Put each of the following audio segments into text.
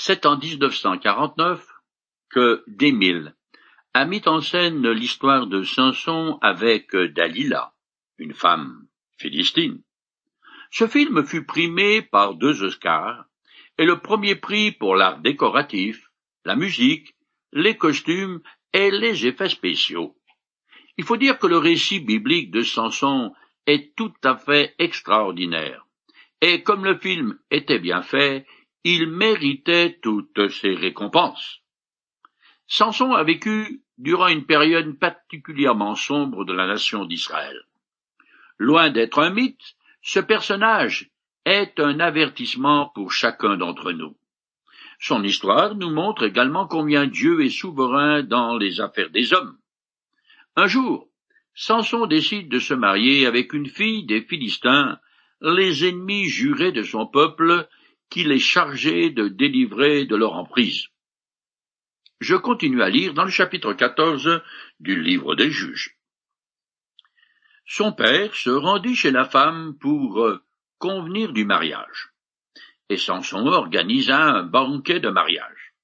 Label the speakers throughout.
Speaker 1: C'est en 1949 que Desmille a mis en scène l'histoire de Samson avec Dalila, une femme philistine. Ce film fut primé par deux Oscars et le premier prix pour l'art décoratif, la musique, les costumes et les effets spéciaux. Il faut dire que le récit biblique de Samson est tout à fait extraordinaire. Et comme le film était bien fait, il méritait toutes ces récompenses. Samson a vécu durant une période particulièrement sombre de la nation d'Israël. Loin d'être un mythe, ce personnage est un avertissement pour chacun d'entre nous. Son histoire nous montre également combien Dieu est souverain dans les affaires des hommes. Un jour, Samson décide de se marier avec une fille des Philistins, les ennemis jurés de son peuple, qu'il est chargé de délivrer de leur emprise. Je continue à lire dans le chapitre 14 du livre des juges. Son père se rendit chez la femme pour euh, convenir du mariage, et Samson organisa un banquet de mariage,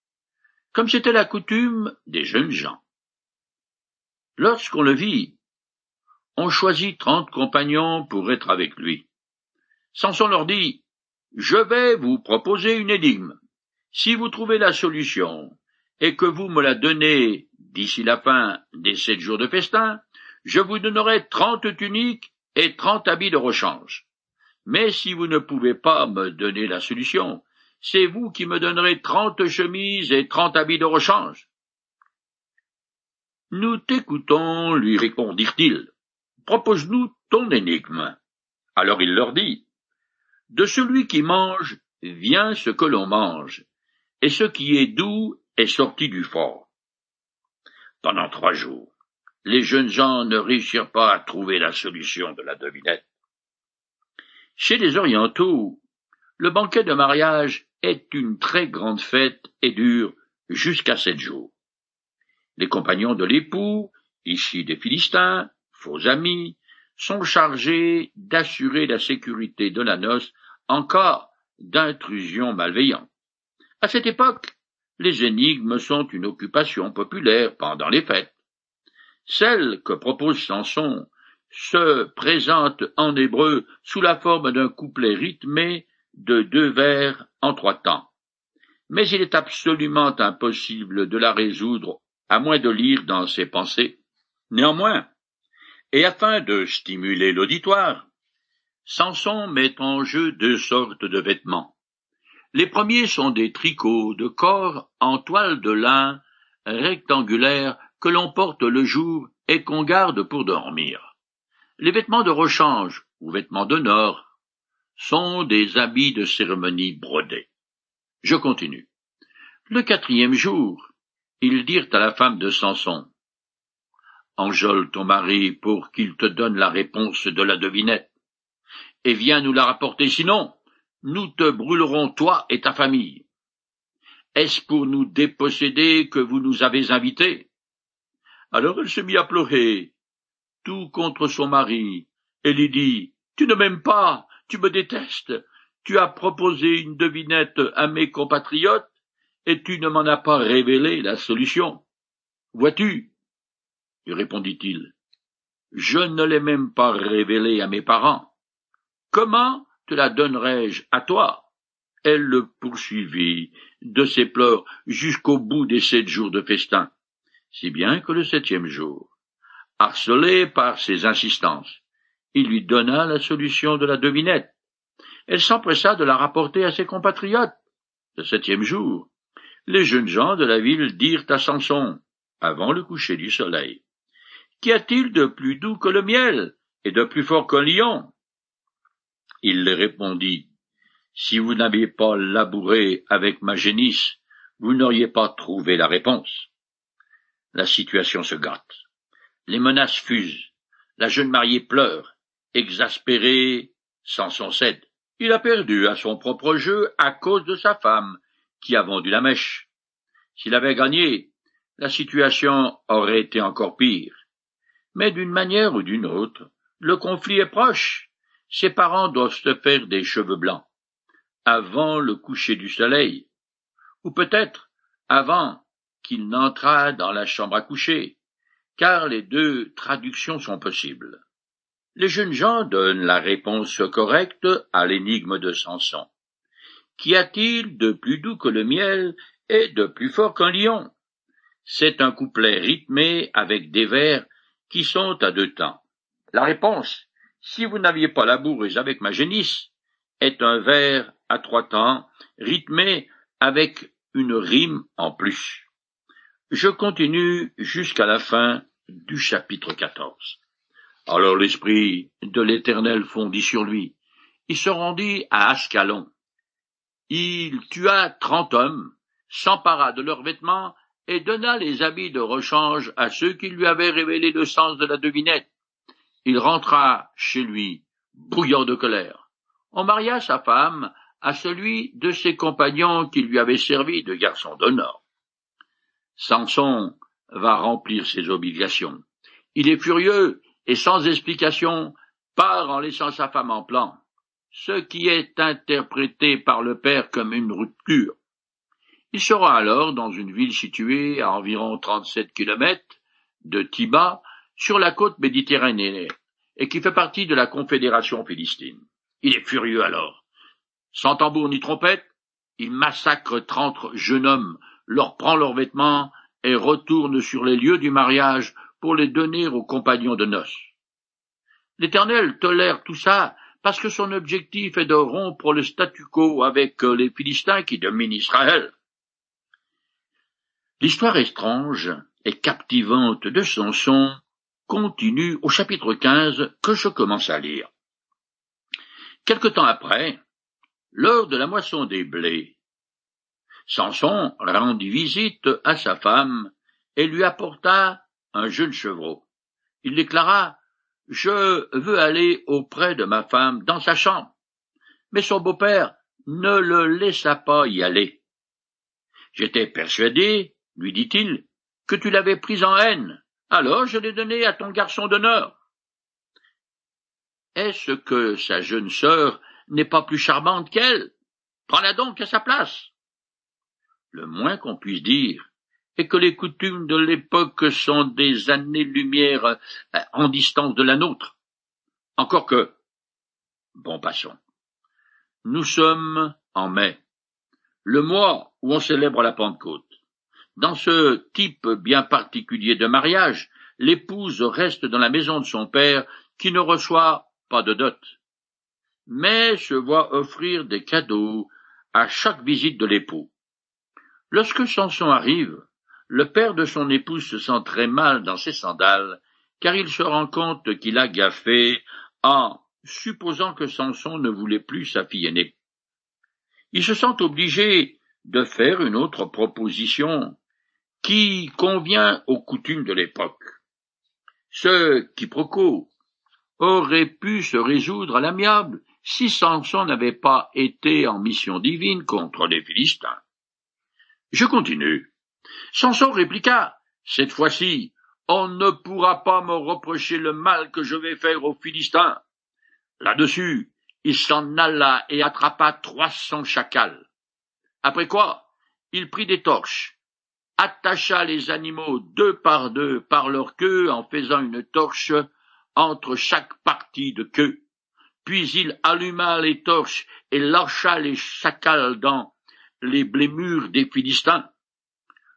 Speaker 1: comme c'était la coutume des jeunes gens. Lorsqu'on le vit, on choisit trente compagnons pour être avec lui. Samson leur dit, Je vais vous proposer une énigme. Si vous trouvez la solution, et que vous me la donnez d'ici la fin des sept jours de festin, je vous donnerai trente tuniques et trente habits de rechange. Mais si vous ne pouvez pas me donner la solution, c'est vous qui me donnerez trente chemises et trente habits de rechange. Nous t'écoutons, lui répondirent-ils. Propose-nous ton énigme. Alors il leur dit, De celui qui mange vient ce que l'on mange, et ce qui est doux est sorti du fort. Pendant trois jours, les jeunes gens ne réussirent pas à trouver la solution de la devinette. Chez les Orientaux, le banquet de mariage est une très grande fête et dure jusqu'à sept jours. Les compagnons de l'époux, ici des Philistins, faux amis, sont chargés d'assurer la sécurité de la noce en cas d'intrusion malveillante. À cette époque, les énigmes sont une occupation populaire pendant les fêtes. Celle que propose Samson se présente en hébreu sous la forme d'un couplet rythmé de deux vers en trois temps. Mais il est absolument impossible de la résoudre à moins de lire dans ses pensées. Néanmoins, et afin de stimuler l'auditoire, Samson met en jeu deux sortes de vêtements. Les premiers sont des tricots de corps en toile de lin rectangulaire que l'on porte le jour et qu'on garde pour dormir. Les vêtements de rechange ou vêtements nord sont des habits de cérémonie brodés. Je continue. Le quatrième jour, ils dirent à la femme de Samson, Enjole ton mari pour qu'il te donne la réponse de la devinette, et viens nous la rapporter, sinon nous te brûlerons toi et ta famille. Est-ce pour nous déposséder que vous nous avez invités? Alors elle se mit à pleurer, tout contre son mari, et lui dit, Tu ne m'aimes pas, tu me détestes, tu as proposé une devinette à mes compatriotes, et tu ne m'en as pas révélé la solution. Vois-tu, lui répondit-il, je ne l'ai même pas révélée à mes parents. Comment te la donnerai-je à toi? Elle le poursuivit de ses pleurs jusqu'au bout des sept jours de festin, si bien que le septième jour, harcelé par ses insistances, il lui donna la solution de la devinette. Elle s'empressa de la rapporter à ses compatriotes. Le septième jour, les jeunes gens de la ville dirent à Samson, avant le coucher du soleil, Qu'y a-t-il de plus doux que le miel et de plus fort qu'un lion? Il répondit, Si vous n'aviez pas labouré avec ma génisse, vous n'auriez pas trouvé la réponse. La situation se gâte. Les menaces fusent. La jeune mariée pleure. Exaspérée, Samson cède. Il a perdu à son propre jeu à cause de sa femme, qui a vendu la mèche. S'il avait gagné, la situation aurait été encore pire. Mais d'une manière ou d'une autre, le conflit est proche, ses parents doivent se faire des cheveux blancs. Avant le coucher du soleil, ou peut-être avant qu'il n'entrât dans la chambre à coucher, car les deux traductions sont possibles. Les jeunes gens donnent la réponse correcte à l'énigme de Samson. Qu'y a-t-il de plus doux que le miel et de plus fort qu'un lion? C'est un couplet rythmé avec des vers qui sont à deux temps. La réponse, si vous n'aviez pas la bourreuse avec ma génisse, est un vers à trois temps, rythmé avec une rime en plus. Je continue jusqu'à la fin du chapitre 14. Alors l'esprit de l'Éternel fondit sur lui. Il se rendit à Ascalon. Il tua trente hommes, s'empara de leurs vêtements et donna les habits de rechange à ceux qui lui avaient révélé le sens de la devinette. Il rentra chez lui, bouillant de colère. On maria sa femme à celui de ses compagnons qui lui avait servi de garçon d'honneur. Samson va remplir ses obligations. Il est furieux et sans explication part en laissant sa femme en plan, ce qui est interprété par le père comme une rupture. Il sera alors dans une ville située à environ trente-sept kilomètres de Tiba, sur la côte méditerranéenne, et qui fait partie de la Confédération philistine. Il est furieux alors. Sans tambour ni trompette, il massacre trente jeunes hommes, leur prend leurs vêtements et retourne sur les lieux du mariage pour les donner aux compagnons de noces. L'Éternel tolère tout ça parce que son objectif est de rompre le statu quo avec les Philistins qui dominent Israël. L'histoire étrange et captivante de Samson continue au chapitre 15 que je commence à lire. Quelque temps après, lors de la moisson des blés, Samson rendit visite à sa femme et lui apporta un jeune chevreau. Il déclara Je veux aller auprès de ma femme dans sa chambre. Mais son beau-père ne le laissa pas y aller. J'étais persuadé lui dit-il, que tu l'avais prise en haine. Alors je l'ai donnée à ton garçon d'honneur. Est-ce que sa jeune sœur n'est pas plus charmante qu'elle? Prends-la donc à sa place. Le moins qu'on puisse dire est que les coutumes de l'époque sont des années-lumière euh, en distance de la nôtre. Encore que. Bon, passons. Nous sommes en mai, le mois où on célèbre la Pentecôte. Dans ce type bien particulier de mariage, l'épouse reste dans la maison de son père, qui ne reçoit pas de dot, mais se voit offrir des cadeaux à chaque visite de l'époux. Lorsque Samson arrive, le père de son épouse se sent très mal dans ses sandales, car il se rend compte qu'il a gaffé en supposant que Samson ne voulait plus sa fille aînée. Il se sent obligé de faire une autre proposition qui convient aux coutumes de l'époque. Ce quiproquo aurait pu se résoudre à l'amiable si Samson n'avait pas été en mission divine contre les Philistins. Je continue. Samson répliqua, cette fois-ci, on ne pourra pas me reprocher le mal que je vais faire aux Philistins. Là-dessus, il s'en alla et attrapa trois cents chacals. Après quoi, il prit des torches, attacha les animaux deux par deux par leur queue en faisant une torche entre chaque partie de queue. Puis il alluma les torches et lâcha les chacals dans les blés mûrs des Philistins.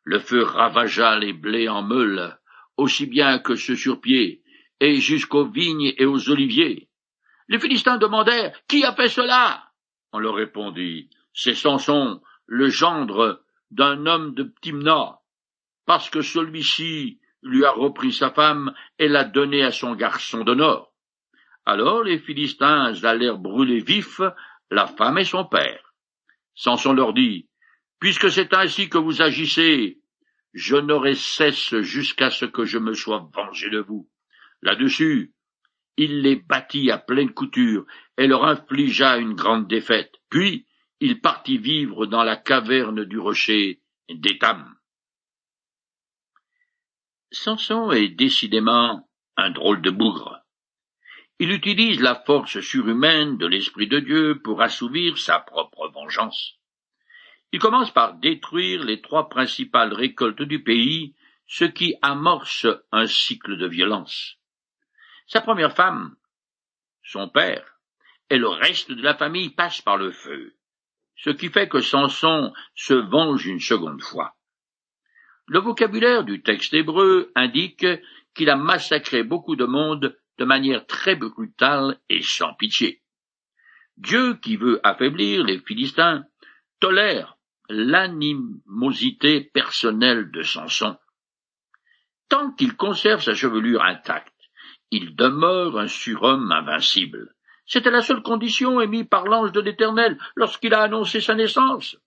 Speaker 1: Le feu ravagea les blés en meule, aussi bien que ceux sur pied, et jusqu'aux vignes et aux oliviers. Les Philistins demandèrent Qui a fait cela? On leur répondit C'est Samson, le gendre d'un homme de Timna, parce que celui-ci lui a repris sa femme et l'a donnée à son garçon d'honneur. Alors les Philistins allèrent brûler vifs la femme et son père. Samson leur dit, Puisque c'est ainsi que vous agissez, je n'aurai cesse jusqu'à ce que je me sois vengé de vous. Là-dessus, il les battit à pleine couture et leur infligea une grande défaite. Puis il partit vivre dans la caverne du rocher d'Étam. Samson est décidément un drôle de bougre. Il utilise la force surhumaine de l'Esprit de Dieu pour assouvir sa propre vengeance. Il commence par détruire les trois principales récoltes du pays, ce qui amorce un cycle de violence. Sa première femme, son père, et le reste de la famille passent par le feu, ce qui fait que Samson se venge une seconde fois. Le vocabulaire du texte hébreu indique qu'il a massacré beaucoup de monde de manière très brutale et sans pitié. Dieu, qui veut affaiblir les Philistins, tolère l'animosité personnelle de Samson. Tant qu'il conserve sa chevelure intacte, il demeure un surhomme invincible. C'était la seule condition émise par l'ange de l'Éternel lorsqu'il a annoncé sa naissance.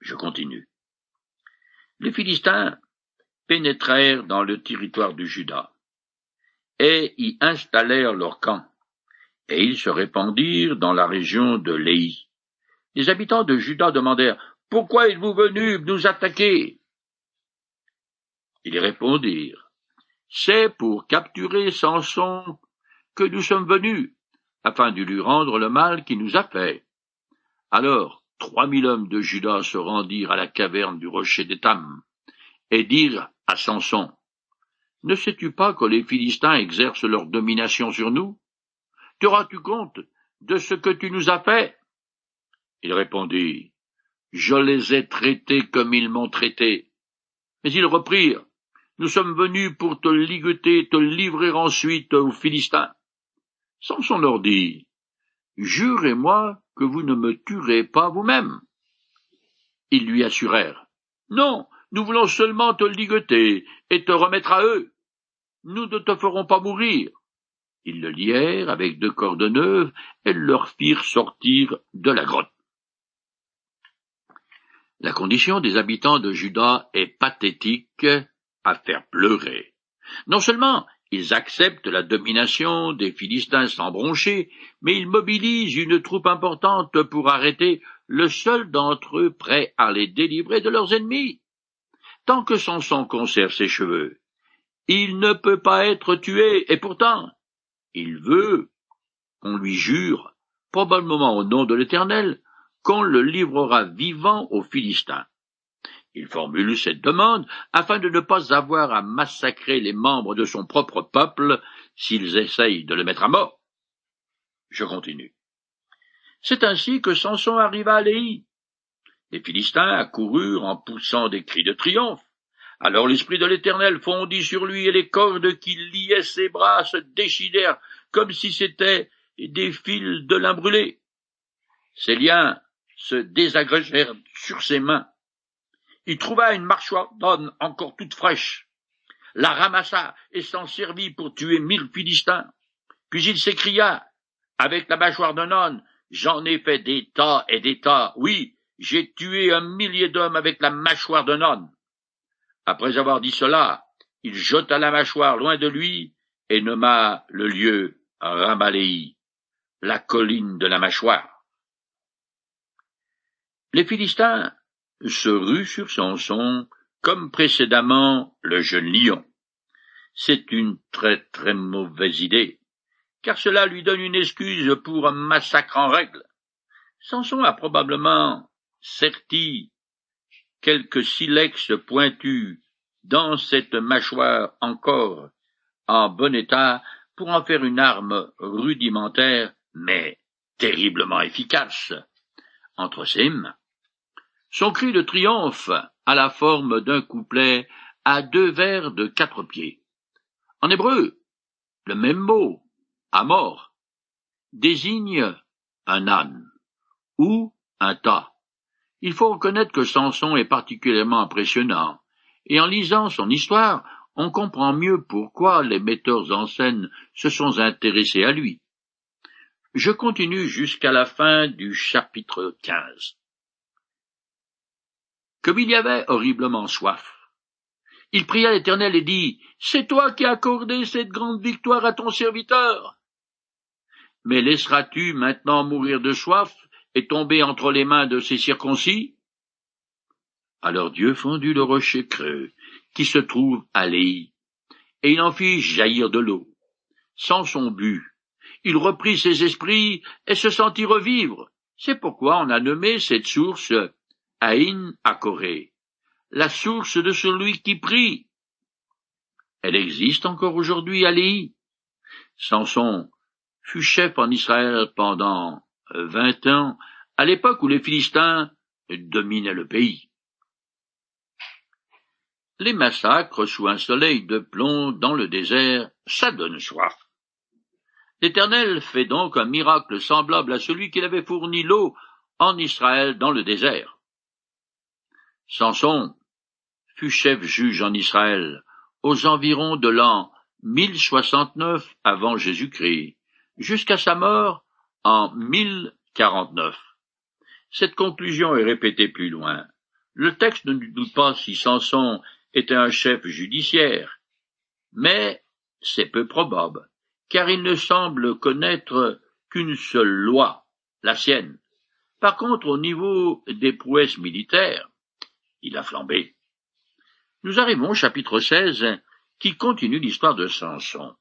Speaker 1: Je continue. Les Philistins pénétrèrent dans le territoire du Juda, et y installèrent leur camp, et ils se répandirent dans la région de Léhi. Les habitants de Juda demandèrent Pourquoi êtes-vous venus nous attaquer? Ils répondirent C'est pour capturer Samson que nous sommes venus, afin de lui rendre le mal qu'il nous a fait. Alors trois mille hommes de Juda se rendirent à la caverne du rocher d'Étam, et dirent à Samson, Ne sais-tu pas que les Philistins exercent leur domination sur nous? Te rends-tu compte de ce que tu nous as fait? Il répondit, Je les ai traités comme ils m'ont traité. Mais ils reprirent, Nous sommes venus pour te ligueter et te livrer ensuite aux Philistins. Samson leur dit, Jurez-moi que vous ne me tuerez pas vous-même. Ils lui assurèrent, Non, nous voulons seulement te ligueter et te remettre à eux. Nous ne te ferons pas mourir. Ils le lièrent avec deux cordes neuves et leur firent sortir de la grotte. La condition des habitants de Juda est pathétique à faire pleurer. Non seulement ils acceptent la domination des Philistins sans broncher, mais ils mobilisent une troupe importante pour arrêter le seul d'entre eux prêt à les délivrer de leurs ennemis. Tant que Samson conserve ses cheveux, il ne peut pas être tué, et pourtant, il veut qu'on lui jure, probablement au nom de l'Éternel, qu'on le livrera vivant aux Philistins. Il formule cette demande afin de ne pas avoir à massacrer les membres de son propre peuple s'ils essayent de le mettre à mort. Je continue. C'est ainsi que Samson arriva à Léhi. Les Philistins accoururent en poussant des cris de triomphe. Alors l'Esprit de l'Éternel fondit sur lui et les cordes qui liaient ses bras se déchirèrent comme si c'étaient des fils de lin brûlé. Ses liens se désagrégèrent sur ses mains il trouva une mâchoire d'âne encore toute fraîche, la ramassa et s'en servit pour tuer mille Philistins. Puis il s'écria, avec la mâchoire d'un âne, j'en ai fait des tas et des tas. Oui, j'ai tué un millier d'hommes avec la mâchoire d'un âne. Après avoir dit cela, il jeta la mâchoire loin de lui et nomma le lieu Ramaléi, la colline de la mâchoire. Les Philistins se rue sur Samson, comme précédemment le jeune lion. C'est une très très mauvaise idée, car cela lui donne une excuse pour un massacre en règle. Samson a probablement serti quelques silex pointus dans cette mâchoire encore en bon état pour en faire une arme rudimentaire mais terriblement efficace entre ses mains. Son cri de triomphe a la forme d'un couplet à deux vers de quatre pieds. En hébreu, le même mot, à mort, désigne un âne ou un tas. Il faut reconnaître que Samson est particulièrement impressionnant, et en lisant son histoire, on comprend mieux pourquoi les metteurs en scène se sont intéressés à lui. Je continue jusqu'à la fin du chapitre 15 comme il y avait horriblement soif. Il pria l'Éternel et dit, C'est toi qui as accordé cette grande victoire à ton serviteur. Mais laisseras-tu maintenant mourir de soif et tomber entre les mains de ces circoncis? Alors Dieu fondit le rocher creux qui se trouve à Léhi, et il en fit jaillir de l'eau. Sans son but, il reprit ses esprits et se sentit revivre. C'est pourquoi on a nommé cette source Aïn à Corée, la source de celui qui prie. Elle existe encore aujourd'hui à Léhi. Samson fut chef en Israël pendant vingt ans, à l'époque où les Philistins dominaient le pays. Les massacres sous un soleil de plomb dans le désert, ça donne soif. L'Éternel fait donc un miracle semblable à celui qu'il avait fourni l'eau en Israël dans le désert. Samson fut chef juge en Israël aux environs de l'an 1069 avant Jésus-Christ, jusqu'à sa mort en 1049. Cette conclusion est répétée plus loin. Le texte ne nous doute pas si Samson était un chef judiciaire, mais c'est peu probable, car il ne semble connaître qu'une seule loi, la sienne. Par contre, au niveau des prouesses militaires, il a flambé. Nous arrivons au chapitre 16 qui continue l'histoire de Samson.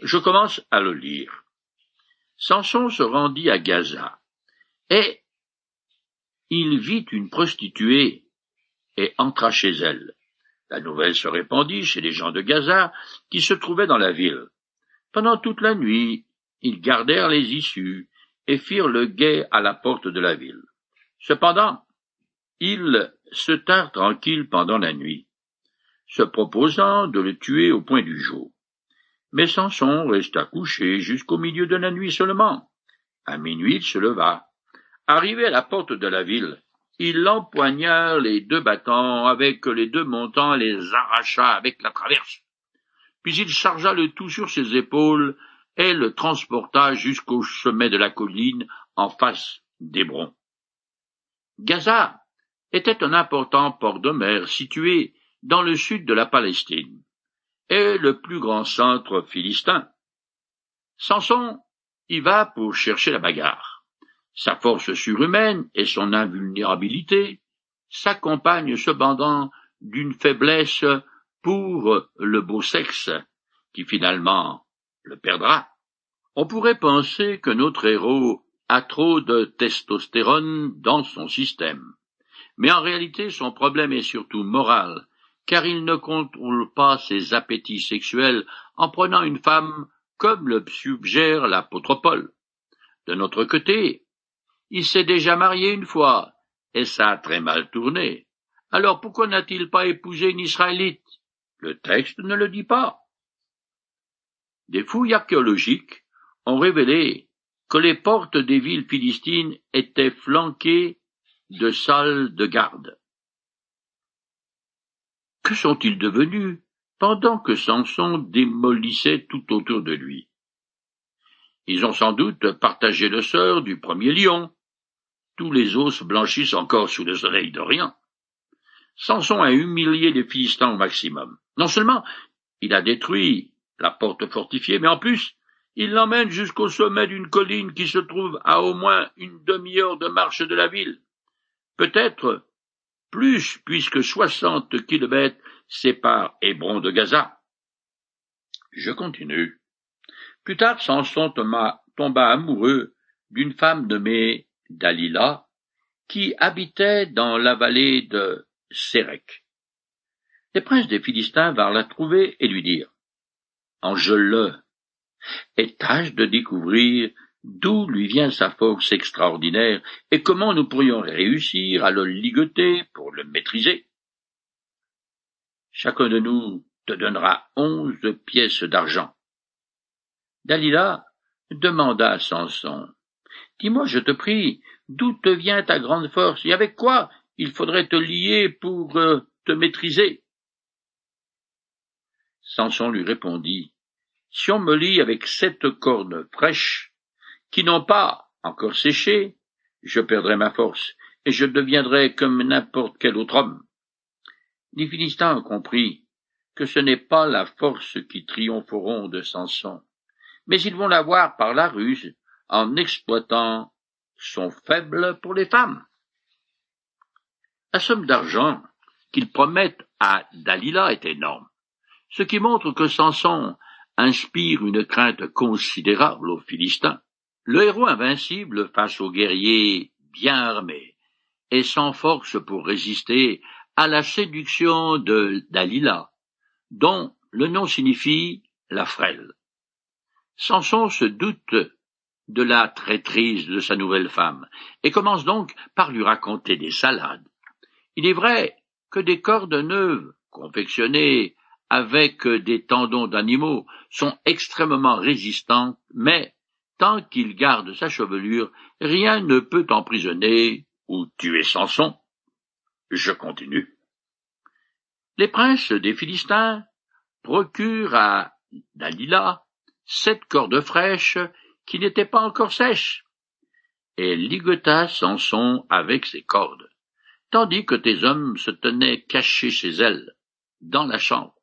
Speaker 1: Je commence à le lire. Samson se rendit à Gaza, et il vit une prostituée et entra chez elle. La nouvelle se répandit chez les gens de Gaza qui se trouvaient dans la ville. Pendant toute la nuit, ils gardèrent les issues et firent le guet à la porte de la ville. Cependant, ils se tinrent tranquilles pendant la nuit, se proposant de le tuer au point du jour. Mais Samson resta couché jusqu'au milieu de la nuit seulement. À minuit, il se leva. Arrivé à la porte de la ville, il empoigna les deux battants avec les deux montants et les arracha avec la traverse. Puis il chargea le tout sur ses épaules et le transporta jusqu'au sommet de la colline en face d'Hébron. Gaza était un important port de mer situé dans le sud de la Palestine et le plus grand centre philistin. Samson y va pour chercher la bagarre. Sa force surhumaine et son invulnérabilité s'accompagnent cependant d'une faiblesse pour le beau sexe, qui finalement le perdra. On pourrait penser que notre héros a trop de testostérone dans son système. Mais en réalité, son problème est surtout moral, car il ne contrôle pas ses appétits sexuels en prenant une femme comme le suggère l'apôtre Paul. De notre côté, il s'est déjà marié une fois, et ça a très mal tourné. Alors pourquoi n'a-t-il pas épousé une Israélite? Le texte ne le dit pas. Des fouilles archéologiques ont révélé que les portes des villes philistines étaient flanquées de salles de garde. Que sont-ils devenus pendant que Samson démolissait tout autour de lui? Ils ont sans doute partagé le sort du premier lion, tous les os blanchissent encore sous le soleil d'Orient. Samson a humilié les Philistins au maximum. Non seulement il a détruit la porte fortifiée, mais en plus, il l'emmène jusqu'au sommet d'une colline qui se trouve à au moins une demi-heure de marche de la ville. Peut-être plus, puisque soixante kilomètres séparent Hébron de Gaza. Je continue. Plus tard, Samson tomba amoureux d'une femme nommée Dalila, qui habitait dans la vallée de Sérec. Les princes des Philistins vinrent la trouver et lui dirent Angele, et tâche de découvrir d'où lui vient sa force extraordinaire et comment nous pourrions réussir à le ligoter pour le maîtriser? Chacun de nous te donnera onze pièces d'argent. Dalila demanda à Samson Dis-moi, je te prie, d'où te vient ta grande force et avec quoi il faudrait te lier pour euh, te maîtriser? Samson lui répondit, Si on me lie avec sept cornes fraîches, qui n'ont pas encore séché, je perdrai ma force, et je deviendrai comme n'importe quel autre homme. Les Philistins ont compris que ce n'est pas la force qui triompheront de Samson, mais ils vont l'avoir par la ruse, en exploitant son faible pour les femmes. La somme d'argent qu'ils promettent à Dalila est énorme, ce qui montre que Samson inspire une crainte considérable aux Philistins. Le héros invincible face aux guerriers bien armés et sans force pour résister à la séduction de Dalila, dont le nom signifie la frêle. Samson se doute de la traîtrise de sa nouvelle femme, et commence donc par lui raconter des salades. Il est vrai que des cordes neuves, confectionnées avec des tendons d'animaux, sont extrêmement résistantes, mais tant qu'il garde sa chevelure, rien ne peut emprisonner ou tuer Samson. Je continue. Les princes des Philistins procurent à Dalila sept cordes fraîches qui n'étaient pas encore sèches. Et ligota Samson avec ses cordes, tandis que tes hommes se tenaient cachés chez elle, dans la chambre.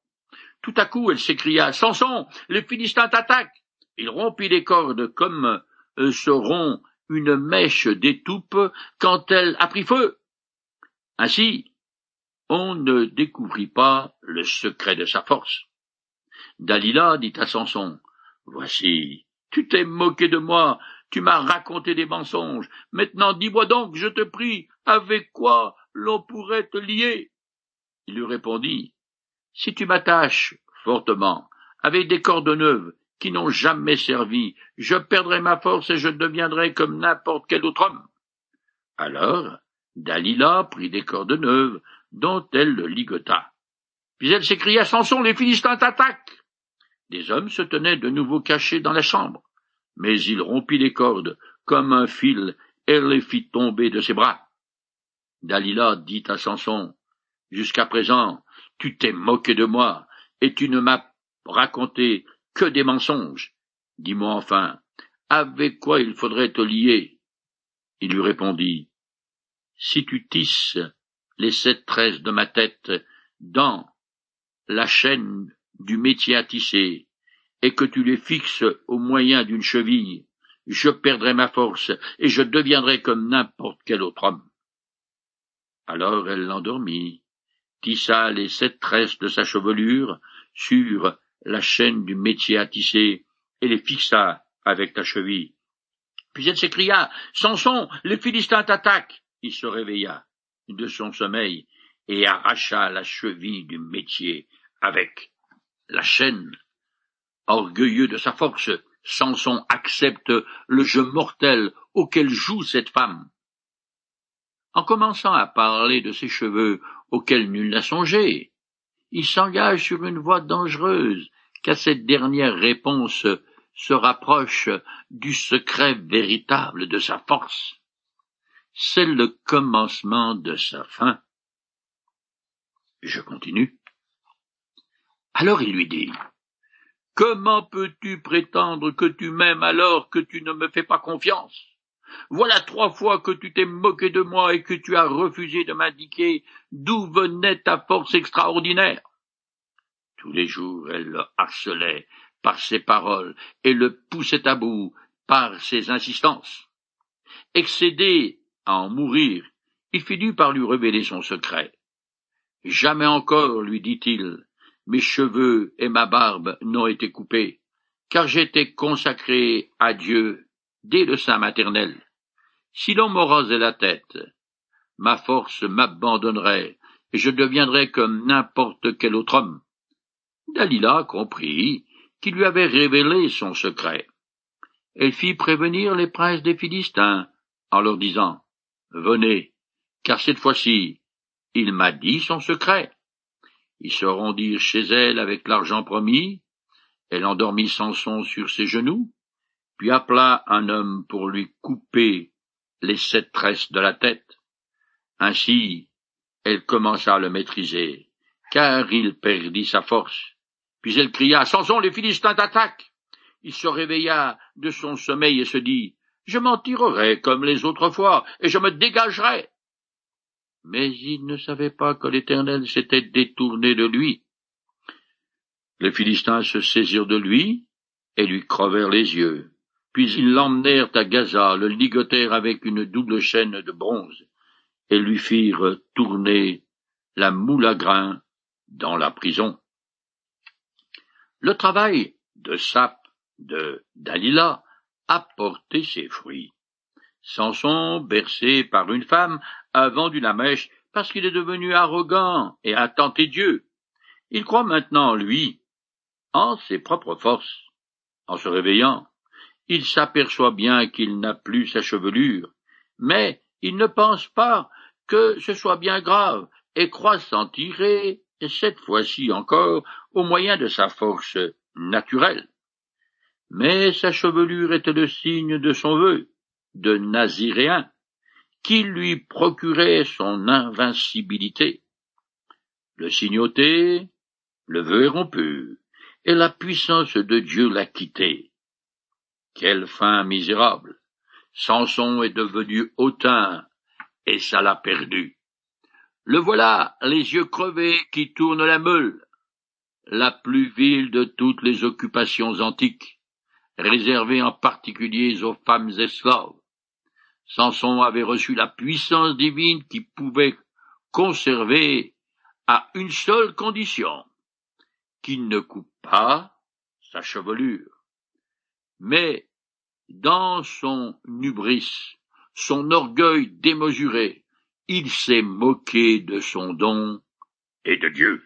Speaker 1: Tout à coup, elle s'écria, Samson, les Philistins t'attaquent! Il rompit les cordes comme euh, se rompt une mèche d'étoupe quand elle a pris feu. Ainsi, on ne découvrit pas le secret de sa force. Dalila dit à Samson, Voici, tu t'es moqué de moi, tu m'as raconté des mensonges. Maintenant dis-moi donc, je te prie, avec quoi l'on pourrait te lier? Il lui répondit, Si tu m'attaches fortement, avec des cordes neuves, qui n'ont jamais servi, je perdrai ma force et je deviendrai comme n'importe quel autre homme. Alors, Dalila prit des cordes neuves, dont elle le ligota. Puis elle s'écria, Samson, les Philistins t'attaquent. Des hommes se tenaient de nouveau cachés dans la chambre, mais il rompit les cordes comme un fil et les fit tomber de ses bras. Dalila dit à Samson, Jusqu'à présent, tu t'es moqué de moi, et tu ne m'as raconté que des mensonges. Dis-moi enfin, avec quoi il faudrait te lier? Il lui répondit, Si tu tisses les sept tresses de ma tête dans la chaîne du métier à tisser, et que tu les fixes au moyen d'une cheville, je perdrai ma force, et je deviendrai comme n'importe quel autre homme. Alors elle l'endormit, tissa les sept tresses de sa chevelure sur la chaîne du métier à et les fixa avec ta cheville. Puis elle s'écria, Samson, les Philistins t'attaquent. Il se réveilla de son sommeil et arracha la cheville du métier avec la chaîne. Orgueilleux de sa force, Samson accepte le jeu mortel auquel joue cette femme. En commençant à parler de ses cheveux auxquels nul n'a songé, il s'engage sur une voie dangereuse, car cette dernière réponse se rapproche du secret véritable de sa force. C'est le commencement de sa fin. Je continue. Alors il lui dit, Comment peux-tu prétendre que tu m'aimes alors que tu ne me fais pas confiance? Voilà trois fois que tu t'es moqué de moi et que tu as refusé de m'indiquer d'où venait ta force extraordinaire. Tous les jours elle le harcelait par ses paroles et le poussait à bout par ses insistances. Excédé à en mourir, il finit par lui révéler son secret. Jamais encore, lui dit-il, mes cheveux et ma barbe n'ont été coupés, car j'étais consacré à Dieu dès le sein maternel. Si l'on me rasait la tête, ma force m'abandonnerait, et je deviendrais comme n'importe quel autre homme. Dalila comprit qu'il lui avait révélé son secret. Elle fit prévenir les princes des Philistins, en leur disant Venez, car cette fois-ci, il m'a dit son secret. Ils se rendirent chez elle avec l'argent promis. Elle endormit Samson sur ses genoux, puis appela un homme pour lui couper les sept tresses de la tête. Ainsi, elle commença à le maîtriser, car il perdit sa force. Puis elle cria, Samson, les Philistins t'attaquent. Il se réveilla de son sommeil et se dit, Je m'en tirerai comme les autres fois, et je me dégagerai mais il ne savait pas que l'Éternel s'était détourné de lui. Les Philistins se saisirent de lui et lui crevèrent les yeux. Puis ils l'emmenèrent à Gaza, le ligotèrent avec une double chaîne de bronze, et lui firent tourner la moule à grains dans la prison. Le travail de sape de Dalila a porté ses fruits. Samson, bercé par une femme, a vendu la mèche parce qu'il est devenu arrogant et a tenté Dieu. Il croit maintenant en lui, en ses propres forces. En se réveillant, il s'aperçoit bien qu'il n'a plus sa chevelure, mais il ne pense pas que ce soit bien grave et croit s'en tirer, cette fois-ci encore, au moyen de sa force naturelle. Mais sa chevelure était le signe de son vœu, de naziréen, qui lui procurait son invincibilité. Le signoté, le vœu est rompu, et la puissance de Dieu l'a quitté. Quelle fin misérable! Samson est devenu hautain, et ça l'a perdu. Le voilà, les yeux crevés, qui tourne la meule, la plus vile de toutes les occupations antiques, réservée en particulier aux femmes esclaves. Samson avait reçu la puissance divine qui pouvait conserver à une seule condition, qu'il ne coupe pas sa chevelure. Mais, dans son hubris, son orgueil démesuré, il s'est moqué de son don et de Dieu.